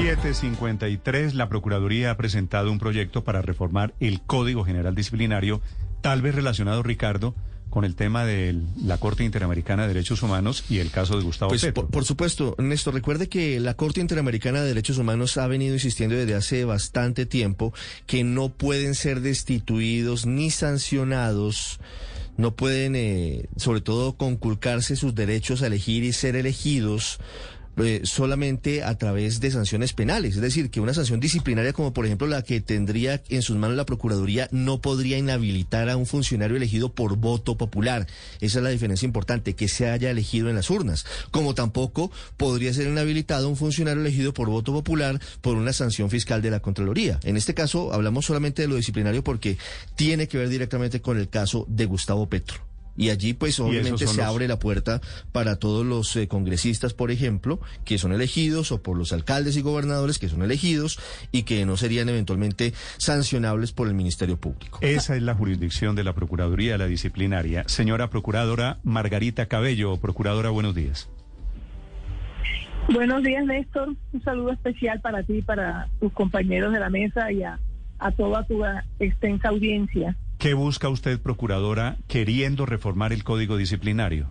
753, la Procuraduría ha presentado un proyecto para reformar el Código General Disciplinario, tal vez relacionado, Ricardo, con el tema de la Corte Interamericana de Derechos Humanos y el caso de Gustavo pues, Petro. Por, por, supuesto, Néstor, recuerde que la Corte Interamericana de Derechos Humanos ha venido insistiendo desde hace bastante tiempo que no pueden ser destituidos ni sancionados no pueden, eh, sobre todo, conculcarse sus derechos a elegir y ser elegidos eh, solamente a través de sanciones penales. Es decir, que una sanción disciplinaria como por ejemplo la que tendría en sus manos la Procuraduría no podría inhabilitar a un funcionario elegido por voto popular. Esa es la diferencia importante, que se haya elegido en las urnas. Como tampoco podría ser inhabilitado un funcionario elegido por voto popular por una sanción fiscal de la Contraloría. En este caso hablamos solamente de lo disciplinario porque tiene que ver directamente con el caso de Gustavo Petro. Y allí, pues, obviamente se los... abre la puerta para todos los eh, congresistas, por ejemplo, que son elegidos, o por los alcaldes y gobernadores que son elegidos y que no serían eventualmente sancionables por el Ministerio Público. Esa es la jurisdicción de la Procuraduría de la Disciplinaria. Señora Procuradora Margarita Cabello, Procuradora, buenos días. Buenos días, Néstor. Un saludo especial para ti, para tus compañeros de la mesa y a, a toda tu extensa audiencia. ¿Qué busca usted, procuradora, queriendo reformar el código disciplinario?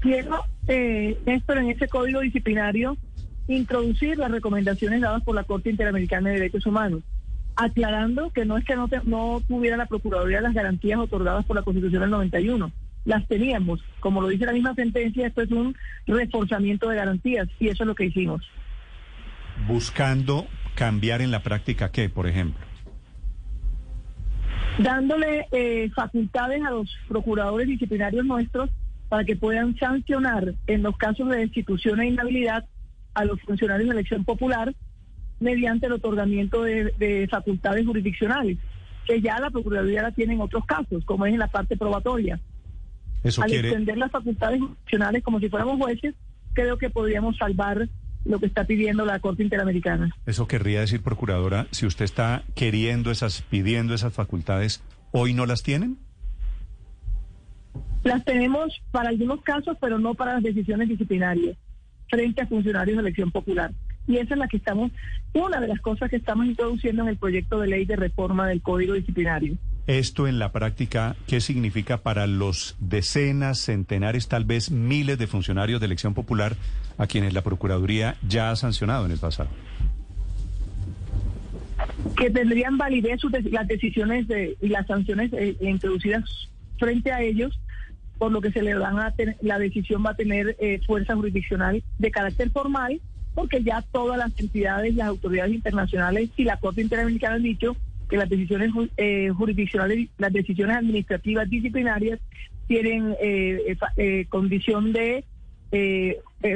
Quiero, eh, Néstor, en ese código disciplinario, introducir las recomendaciones dadas por la Corte Interamericana de Derechos Humanos, aclarando que no es que no, te, no tuviera la Procuraduría las garantías otorgadas por la Constitución del 91. Las teníamos. Como lo dice la misma sentencia, esto es un reforzamiento de garantías y eso es lo que hicimos. Buscando cambiar en la práctica qué, por ejemplo? Dándole eh, facultades a los procuradores disciplinarios nuestros para que puedan sancionar en los casos de destitución e inhabilidad a los funcionarios de elección popular mediante el otorgamiento de, de facultades jurisdiccionales, que ya la Procuraduría la tiene en otros casos, como es en la parte probatoria. Eso Al quiere... extender las facultades jurisdiccionales como si fuéramos jueces, creo que podríamos salvar lo que está pidiendo la Corte Interamericana. Eso querría decir, procuradora, si usted está queriendo esas, pidiendo esas facultades, ¿hoy no las tienen? Las tenemos para algunos casos, pero no para las decisiones disciplinarias frente a funcionarios de elección popular. Y esa es la que estamos, una de las cosas que estamos introduciendo en el proyecto de ley de reforma del Código Disciplinario. Esto en la práctica, ¿qué significa para los decenas, centenares, tal vez miles de funcionarios de elección popular a quienes la Procuraduría ya ha sancionado en el pasado? Que tendrían validez sus, las decisiones de, y las sanciones eh, introducidas frente a ellos, por lo que se le van a la decisión va a tener eh, fuerza jurisdiccional de carácter formal, porque ya todas las entidades, las autoridades internacionales y la Corte Interamericana han dicho que las decisiones eh, jurisdiccionales, las decisiones administrativas disciplinarias tienen eh, eh, condición de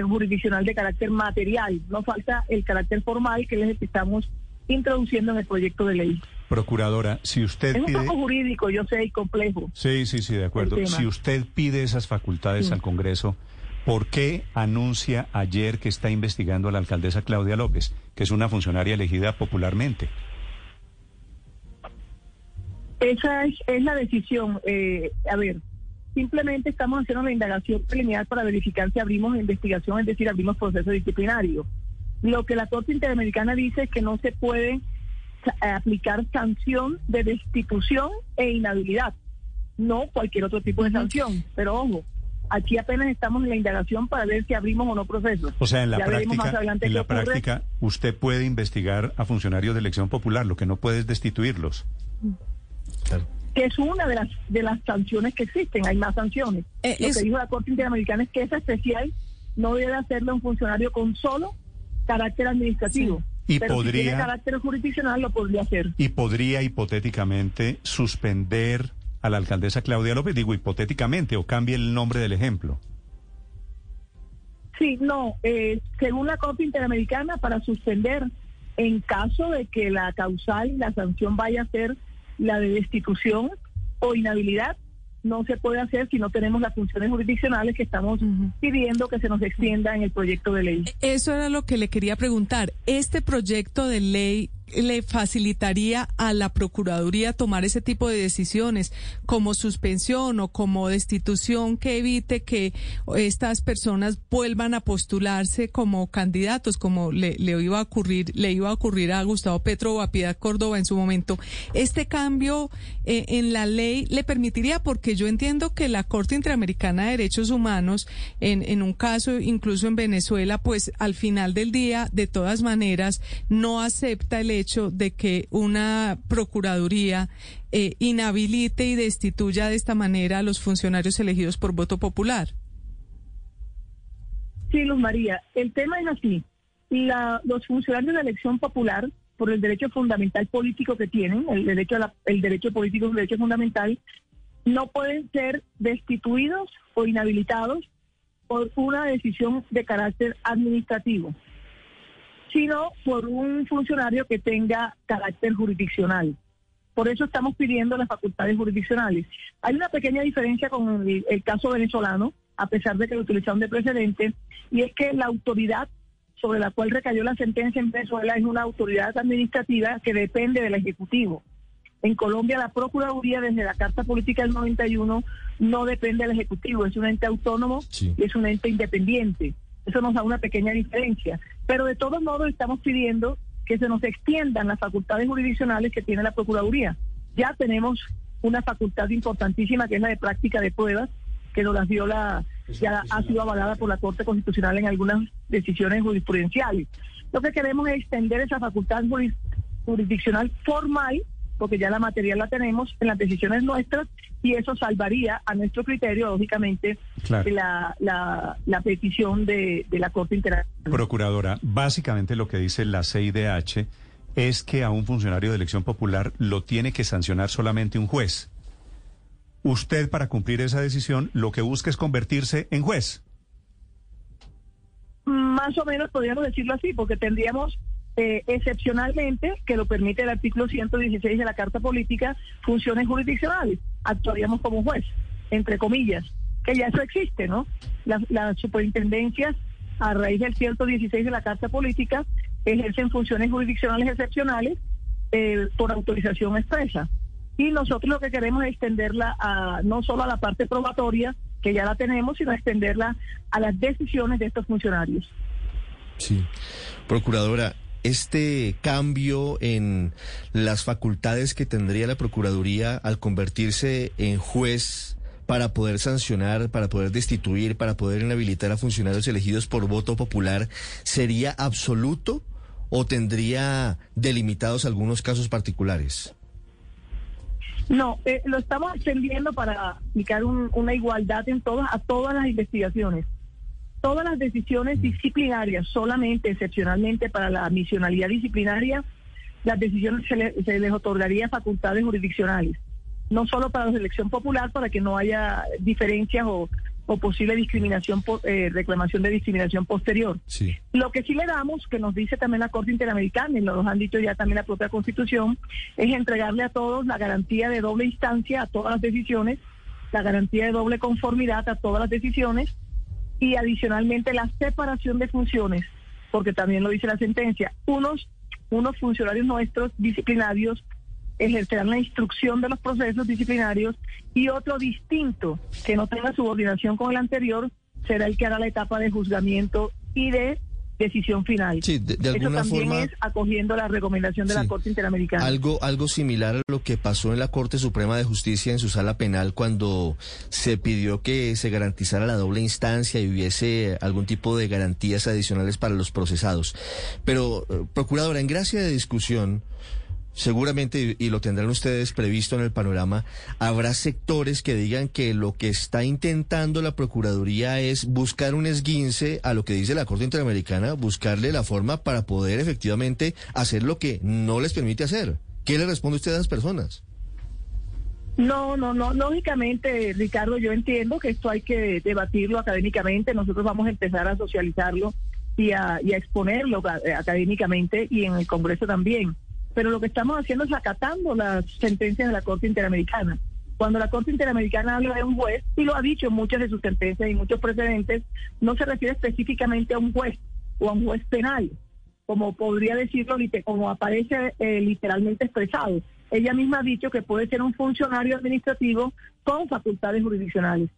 jurisdiccional de carácter material. No falta el carácter formal que es el que estamos introduciendo en el proyecto de ley. Procuradora, si usted es un poco jurídico, yo sé, y complejo. Sí, sí, sí, de acuerdo. Si usted pide esas facultades sí. al Congreso, ¿por qué anuncia ayer que está investigando a la alcaldesa Claudia López, que es una funcionaria elegida popularmente? Esa es, es la decisión. Eh, a ver, simplemente estamos haciendo la indagación preliminar para verificar si abrimos investigación, es decir, abrimos proceso disciplinario. Lo que la Corte Interamericana dice es que no se puede aplicar sanción de destitución e inhabilidad, no cualquier otro tipo de sanción. Pero ojo, aquí apenas estamos en la indagación para ver si abrimos o no procesos. O sea, en la ya práctica, en la práctica usted puede investigar a funcionarios de elección popular, lo que no puede es destituirlos. Claro. Que es una de las de las sanciones que existen, hay más sanciones. Eh, Lo es... que dijo la Corte Interamericana es que esa especial no debe hacerlo un funcionario con solo carácter administrativo. Sí. Y pero podría, si tiene carácter jurisdiccional lo podría hacer. Y podría hipotéticamente suspender a la alcaldesa Claudia López, digo hipotéticamente, o cambie el nombre del ejemplo. Sí, no, eh, según la Corte Interamericana, para suspender, en caso de que la causal y la sanción vaya a ser la de destitución o inhabilidad, no se puede hacer si no tenemos las funciones jurisdiccionales que estamos uh -huh. pidiendo que se nos extienda en el proyecto de ley. Eso era lo que le quería preguntar. ¿Este proyecto de ley le facilitaría a la Procuraduría tomar ese tipo de decisiones como suspensión o como destitución que evite que estas personas vuelvan a postularse como candidatos como le, iba a ocurrir le iba a ocurrir a Gustavo Petro o a Piedad Córdoba en su momento. Este cambio eh, en la ley le permitiría porque yo entiendo que la Corte Interamericana de Derechos Humanos en, en un caso incluso en Venezuela pues al final del día de todas maneras no acepta el hecho de que una Procuraduría eh, inhabilite y destituya de esta manera a los funcionarios elegidos por voto popular. Sí, Luz María, el tema es así. los funcionarios de elección popular, por el derecho fundamental político que tienen, el derecho, a el derecho político es un derecho fundamental, no pueden ser destituidos o inhabilitados por una decisión de carácter administrativo sino por un funcionario que tenga carácter jurisdiccional. Por eso estamos pidiendo las facultades jurisdiccionales. Hay una pequeña diferencia con el, caso venezolano, a pesar de que lo utilizaron de precedente, y es que la autoridad sobre la cual recayó la sentencia en Venezuela es una autoridad administrativa que depende del Ejecutivo. En Colombia la Procuraduría desde la Carta Política del 91 no depende del Ejecutivo, es un ente autónomo y es un ente independiente. Eso nos da una pequeña diferencia. Pero de todos modos estamos pidiendo que se nos extiendan las facultades jurisdiccionales que tiene la Procuraduría. Ya tenemos una facultad importantísima que es la de práctica de pruebas, que nos las dio la, ya ha sido avalada por la Corte Constitucional en algunas decisiones jurisprudenciales. Lo que queremos es extender esa facultad jurisdiccional formal porque ya la material la tenemos en las decisiones nuestras y eso salvaría a nuestro criterio, lógicamente, la, la, petición de, la Corte Internacional. Procuradora, básicamente lo que dice la CIDH es que a un funcionario de elección popular lo tiene que sancionar solamente un juez. Usted, para cumplir esa decisión, lo que busca es convertirse en juez. Más o menos podríamos decirlo así, porque tendríamos eh, excepcionalmente, que lo permite el artículo 116 de la Carta Política, funciones jurisdiccionales. Actuaríamos como juez, entre comillas, que ya eso existe, ¿no? Las, superintendencias, a raíz del 116 de la Carta Política, ejercen funciones jurisdiccionales excepcionales eh, por autorización expresa. Y nosotros lo que queremos es extenderla a, no solo a la parte probatoria, que ya la tenemos, sino extenderla a las decisiones de estos funcionarios. Sí. Procuradora, este cambio en las facultades que tendría la Procuraduría al convertirse en juez para poder sancionar, para poder destituir, para poder inhabilitar a funcionarios elegidos por voto popular, ¿sería absoluto o tendría delimitados algunos casos particulares? No, eh, lo estamos extendiendo para aplicar una igualdad en todas, a todas las investigaciones todas las decisiones disciplinarias, solamente excepcionalmente para la misionalidad disciplinaria, las decisiones se, les otorgaría facultades jurisdiccionales, no solo para la selección popular, para que no haya diferencias o, posible discriminación, eh, reclamación de discriminación posterior. Lo que sí le damos, que nos dice también la Corte Interamericana, y nos han dicho ya también la propia Constitución, es entregarle a todos la garantía de doble instancia a todas las decisiones, la garantía de doble conformidad a todas las decisiones, y adicionalmente la separación de funciones, porque también lo dice la sentencia, unos, unos funcionarios nuestros disciplinarios ejercerán la instrucción de los procesos disciplinarios y otro distinto que no tenga subordinación con el anterior será el que hará la etapa de juzgamiento y de decisión final. Sí, de, alguna Eso también es acogiendo la recomendación de la Corte Interamericana. Algo, algo similar a lo que pasó en la Corte Suprema de Justicia en su sala penal cuando se pidió que se garantizara la doble instancia y hubiese algún tipo de garantías adicionales para los procesados. Pero, eh, Procuradora, en gracia de discusión, seguramente, y lo tendrán ustedes previsto en el panorama, habrá sectores que digan que lo que está intentando la Procuraduría es buscar un esguince a lo que dice la Corte Interamericana, buscarle la forma para poder efectivamente hacer lo que no les permite hacer. ¿Qué le responde usted a esas personas? No, no, no. Lógicamente, Ricardo, yo entiendo que esto hay que debatirlo académicamente. Nosotros vamos a empezar a socializarlo y a, y a exponerlo académicamente y en el Congreso también pero lo que estamos haciendo es acatando las sentencias de la Corte Interamericana. Cuando la Corte Interamericana habla de un juez, y lo ha dicho en muchas de sus sentencias y muchos precedentes, no se refiere específicamente a un juez o a un juez penal, como podría decirlo, como aparece eh, literalmente expresado. Ella misma ha dicho que puede ser un funcionario administrativo con facultades jurisdiccionales.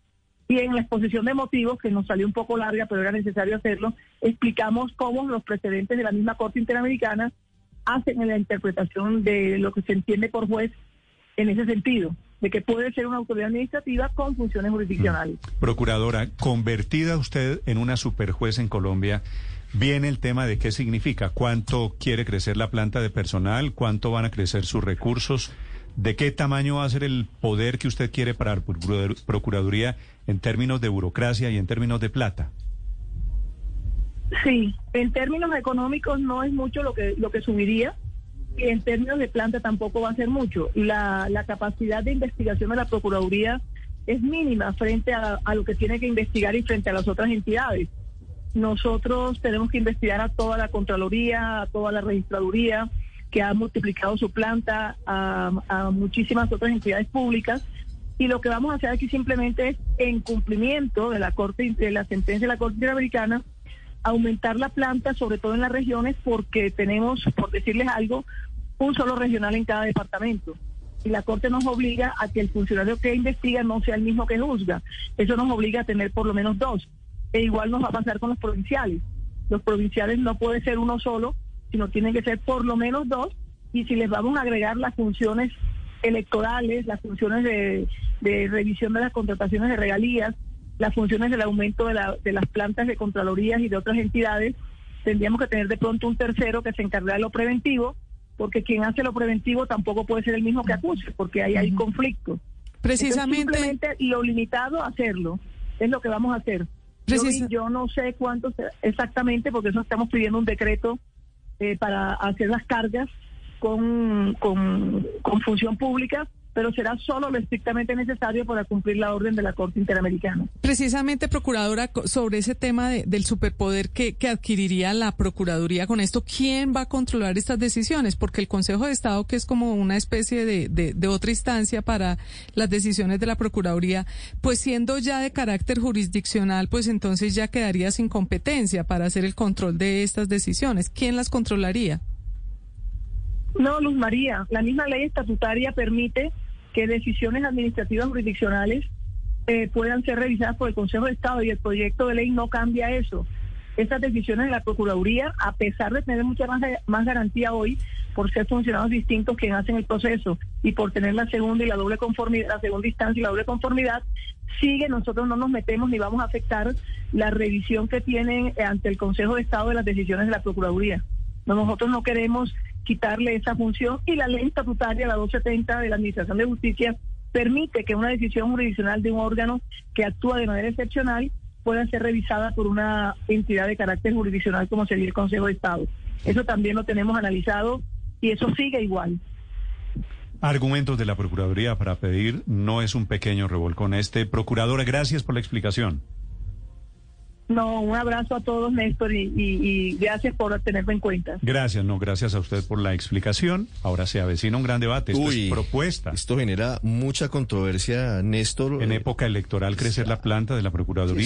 Y en la exposición de motivos, que nos salió un poco larga, pero era necesario hacerlo, explicamos cómo los precedentes de la misma Corte Interamericana hacen en la interpretación de lo que se entiende por juez en ese sentido, de que puede ser una autoridad administrativa con funciones jurisdiccionales. Mm. Procuradora, convertida usted en una superjuez en Colombia, viene el tema de qué significa, cuánto quiere crecer la planta de personal, cuánto van a crecer sus recursos, de qué tamaño va a ser el poder que usted quiere para la Procuraduría en términos de burocracia y en términos de plata. Sí, en términos económicos no es mucho lo que lo que subiría y en términos de planta tampoco va a ser mucho. La, la capacidad de investigación de la Procuraduría es mínima frente a, a lo que tiene que investigar y frente a las otras entidades. Nosotros tenemos que investigar a toda la Contraloría, a toda la Registraduría, que ha multiplicado su planta, a, a muchísimas otras entidades públicas. Y lo que vamos a hacer aquí simplemente es, en cumplimiento de la Corte de la sentencia de la Corte Interamericana, aumentar la planta, sobre todo en las regiones, porque tenemos, por decirles algo, un solo regional en cada departamento. Y la Corte nos obliga a que el funcionario que investiga no sea el mismo que juzga. Eso nos obliga a tener por lo menos dos. E igual nos va a pasar con los provinciales. Los provinciales no puede ser uno solo, sino tienen que ser por lo menos dos. Y si les vamos a agregar las funciones electorales, las funciones de, de revisión de las contrataciones de regalías, las funciones del aumento de, la, de las plantas de Contralorías y de otras entidades, tendríamos que tener de pronto un tercero que se encargue de lo preventivo, porque quien hace lo preventivo tampoco puede ser el mismo que acuse, porque ahí hay conflicto. Precisamente. simplemente lo limitado a hacerlo es lo que vamos a hacer. Yo, yo, no sé cuánto exactamente, porque eso estamos pidiendo un decreto eh, para hacer las cargas con, con, con función pública pero será solo lo estrictamente necesario para cumplir la orden de la Corte Interamericana. Precisamente, Procuradora, sobre ese tema del superpoder que, que, adquiriría la Procuraduría con esto, ¿quién va a controlar estas decisiones? Porque el Consejo de Estado, que es como una especie de, de, de otra instancia para las decisiones de la Procuraduría, pues siendo ya de carácter jurisdiccional, pues entonces ya quedaría sin competencia para hacer el control de estas decisiones. ¿Quién las controlaría? No, Luz María, la misma ley estatutaria permite que decisiones administrativas jurisdiccionales eh, puedan ser revisadas por el Consejo de Estado y el proyecto de ley no cambia eso. Estas decisiones de la Procuraduría, a pesar de tener mucha más, más garantía hoy por ser funcionarios distintos quienes hacen el proceso y por tener la segunda y la doble conformidad, la segunda instancia y la doble conformidad, sigue, nosotros no nos metemos ni vamos a afectar la revisión que tienen ante el Consejo de Estado de las decisiones de la Procuraduría. Nosotros no queremos quitarle esa función y la ley estatutaria, la 270 de la Administración de Justicia, permite que una decisión jurisdiccional de un órgano que actúa de manera excepcional pueda ser revisada por una entidad de carácter jurisdiccional como sería el Consejo de Estado. Eso también lo tenemos analizado y eso sigue igual. Argumentos de la Procuraduría para pedir no es un pequeño revolcón. Este, Procuradora, gracias por la explicación. No, un abrazo a todos, Néstor, y, gracias por tenerme en cuenta. Gracias, no, gracias a usted por la explicación. Ahora se avecina un gran debate. Esto es propuesta. Esto genera mucha controversia, Néstor. En época electoral, crecer la planta de la Procuraduría.